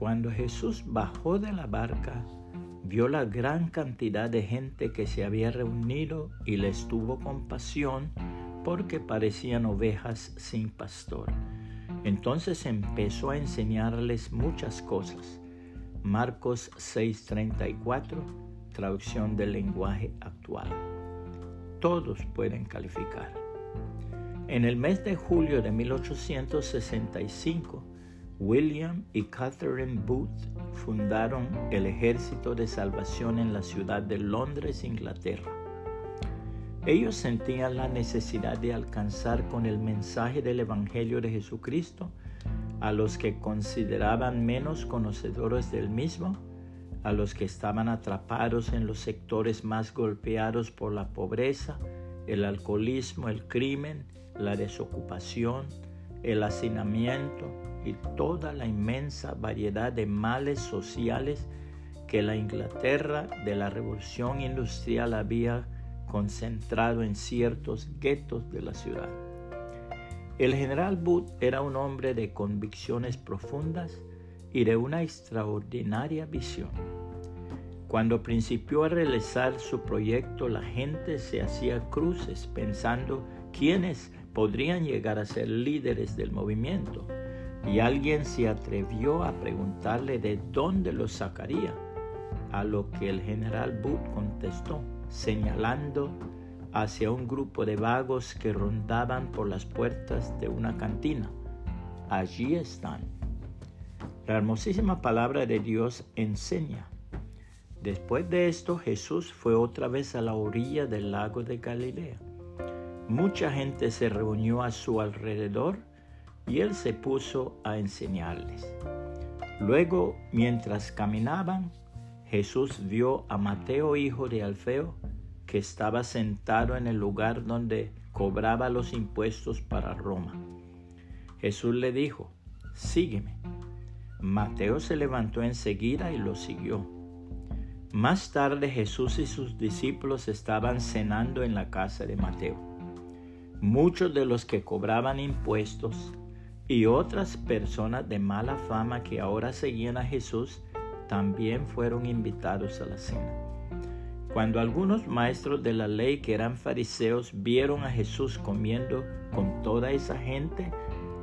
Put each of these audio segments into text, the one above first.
Cuando Jesús bajó de la barca, vio la gran cantidad de gente que se había reunido y les tuvo compasión porque parecían ovejas sin pastor. Entonces empezó a enseñarles muchas cosas. Marcos 6:34, traducción del lenguaje actual. Todos pueden calificar. En el mes de julio de 1865, William y Catherine Booth fundaron el Ejército de Salvación en la ciudad de Londres, Inglaterra. Ellos sentían la necesidad de alcanzar con el mensaje del Evangelio de Jesucristo a los que consideraban menos conocedores del mismo, a los que estaban atrapados en los sectores más golpeados por la pobreza, el alcoholismo, el crimen, la desocupación, el hacinamiento, y toda la inmensa variedad de males sociales que la Inglaterra de la revolución industrial había concentrado en ciertos guetos de la ciudad. El general Booth era un hombre de convicciones profundas y de una extraordinaria visión. Cuando principió a realizar su proyecto, la gente se hacía cruces pensando quiénes podrían llegar a ser líderes del movimiento y alguien se atrevió a preguntarle de dónde lo sacaría, a lo que el general Booth contestó, señalando hacia un grupo de vagos que rondaban por las puertas de una cantina. Allí están. La hermosísima palabra de Dios enseña. Después de esto Jesús fue otra vez a la orilla del lago de Galilea. Mucha gente se reunió a su alrededor y él se puso a enseñarles. Luego, mientras caminaban, Jesús vio a Mateo, hijo de Alfeo, que estaba sentado en el lugar donde cobraba los impuestos para Roma. Jesús le dijo, sígueme. Mateo se levantó enseguida y lo siguió. Más tarde Jesús y sus discípulos estaban cenando en la casa de Mateo. Muchos de los que cobraban impuestos y otras personas de mala fama que ahora seguían a Jesús también fueron invitados a la cena. Cuando algunos maestros de la ley que eran fariseos vieron a Jesús comiendo con toda esa gente,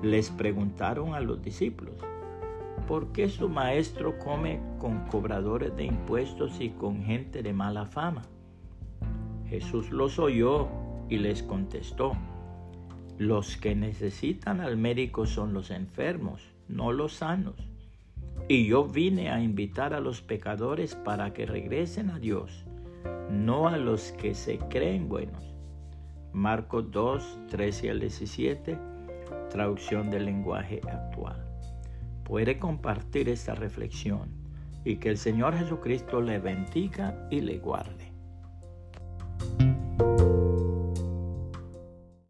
les preguntaron a los discípulos, ¿por qué su maestro come con cobradores de impuestos y con gente de mala fama? Jesús los oyó y les contestó, los que necesitan al médico son los enfermos, no los sanos. Y yo vine a invitar a los pecadores para que regresen a Dios, no a los que se creen buenos. Marcos 2, 13 al 17, traducción del lenguaje actual. Puede compartir esta reflexión y que el Señor Jesucristo le bendiga y le guarde.